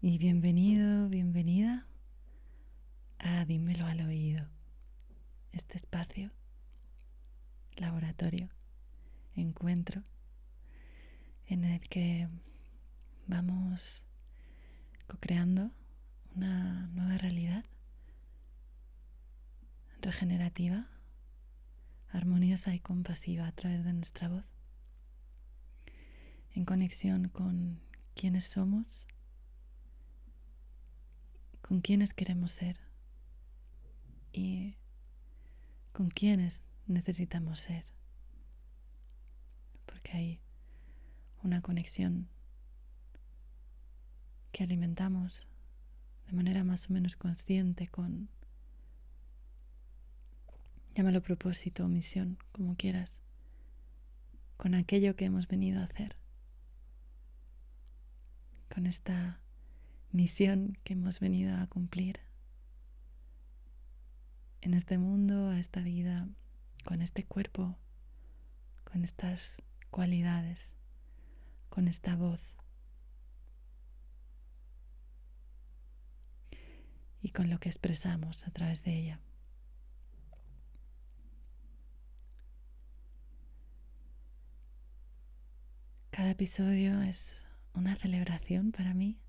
y bienvenido, bienvenida a Dímelo al oído, este espacio, laboratorio, encuentro, en el que vamos co-creando una nueva realidad regenerativa, armoniosa y compasiva a través de nuestra voz, en conexión con quienes somos con quiénes queremos ser y con quiénes necesitamos ser. Porque hay una conexión que alimentamos de manera más o menos consciente con, llámalo propósito o misión, como quieras, con aquello que hemos venido a hacer, con esta misión que hemos venido a cumplir en este mundo, a esta vida, con este cuerpo, con estas cualidades, con esta voz y con lo que expresamos a través de ella. Cada episodio es una celebración para mí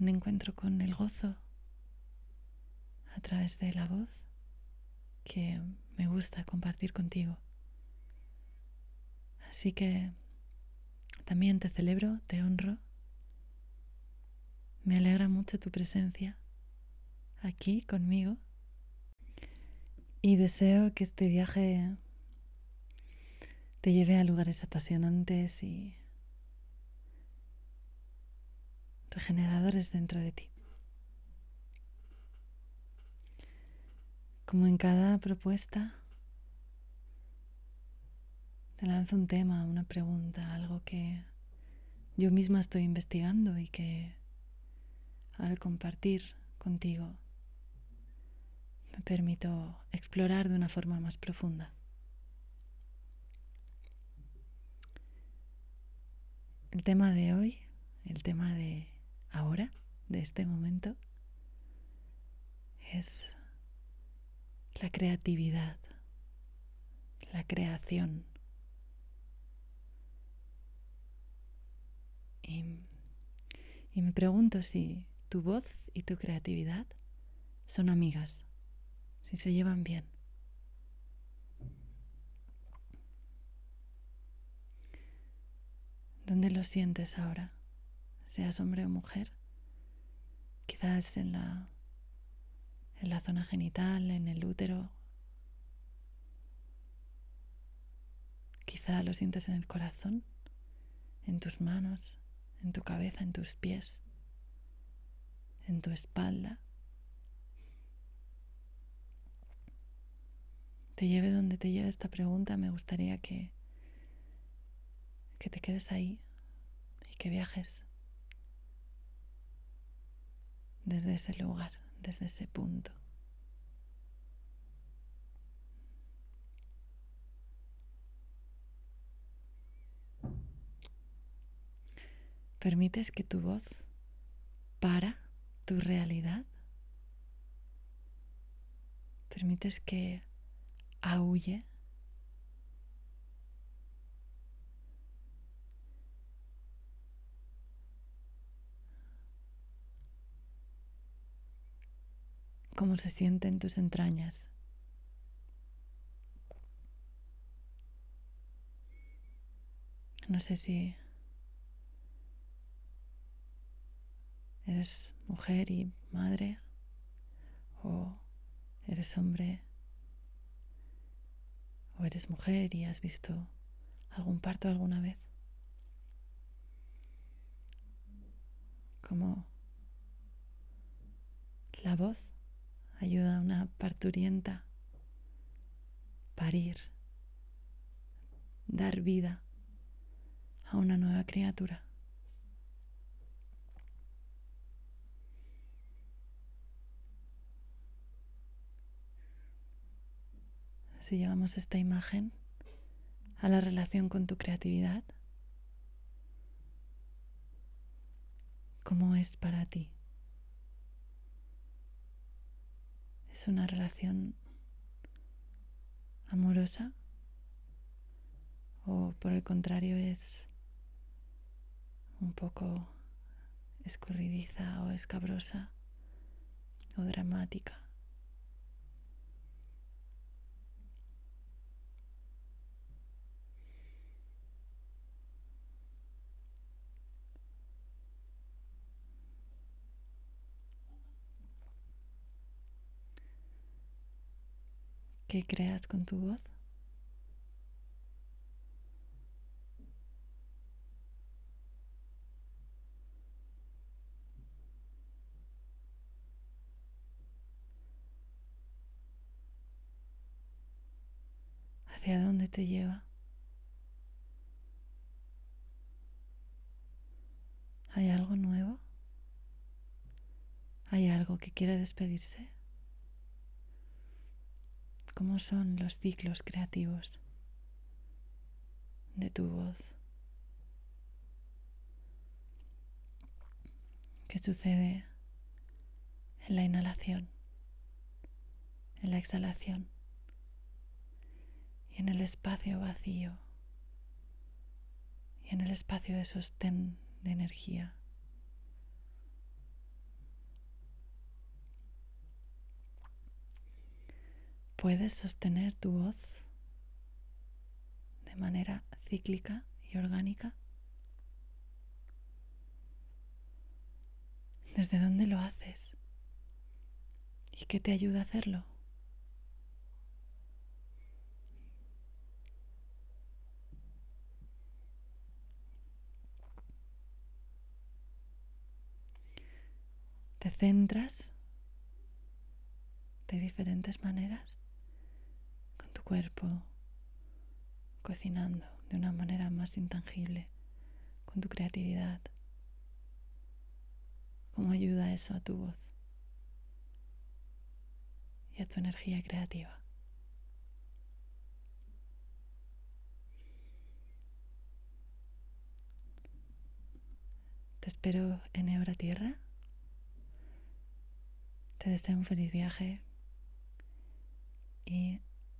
un encuentro con el gozo a través de la voz que me gusta compartir contigo. Así que también te celebro, te honro. Me alegra mucho tu presencia aquí conmigo y deseo que este viaje te lleve a lugares apasionantes y regeneradores dentro de ti. Como en cada propuesta, te lanzo un tema, una pregunta, algo que yo misma estoy investigando y que al compartir contigo me permito explorar de una forma más profunda. El tema de hoy, el tema de ahora, de este momento, es la creatividad, la creación. Y, y, me pregunto si tu voz y tu creatividad son amigas, si se llevan bien. ¿Dónde lo sientes ahora? Seas hombre o mujer, quizás en la, en la zona genital, en el útero, quizá lo sientes en el corazón, en tus manos, en tu cabeza, en tus pies, en tu espalda. Te lleve donde te lleve esta pregunta, me gustaría que, que te quedes ahí y que viajes desde ese lugar, desde ese punto. ¿Permites que tu voz para tu realidad? ¿Permites que aúlle cómo se siente en tus entrañas. No sé si eres mujer y madre o eres hombre o eres mujer y has visto algún parto alguna vez. Como la voz ayuda a una parturienta parir, dar vida a una nueva criatura. Si llevamos esta imagen a la relación con tu creatividad, cómo es para ti. ¿Es una relación amorosa? ¿O por el contrario es un poco escurridiza o escabrosa o dramática? ¿Qué creas con tu voz? ¿Hacia dónde te lleva? ¿Hay algo nuevo? ¿Hay algo que quiere despedirse? ¿Cómo son los ciclos creativos de tu voz? ¿Qué sucede en la inhalación, en la exhalación y en el espacio vacío y en el espacio de sostén de energía? Puedes sostener tu voz de manera cíclica y orgánica? ¿Desde dónde lo haces? ¿Y qué te ayuda a hacerlo? ¿Te centras de diferentes maneras? Cuerpo cocinando de una manera más intangible con tu creatividad. ¿Cómo ayuda eso a tu voz y a tu energía creativa? Te espero en Eura Tierra. Te deseo un feliz viaje y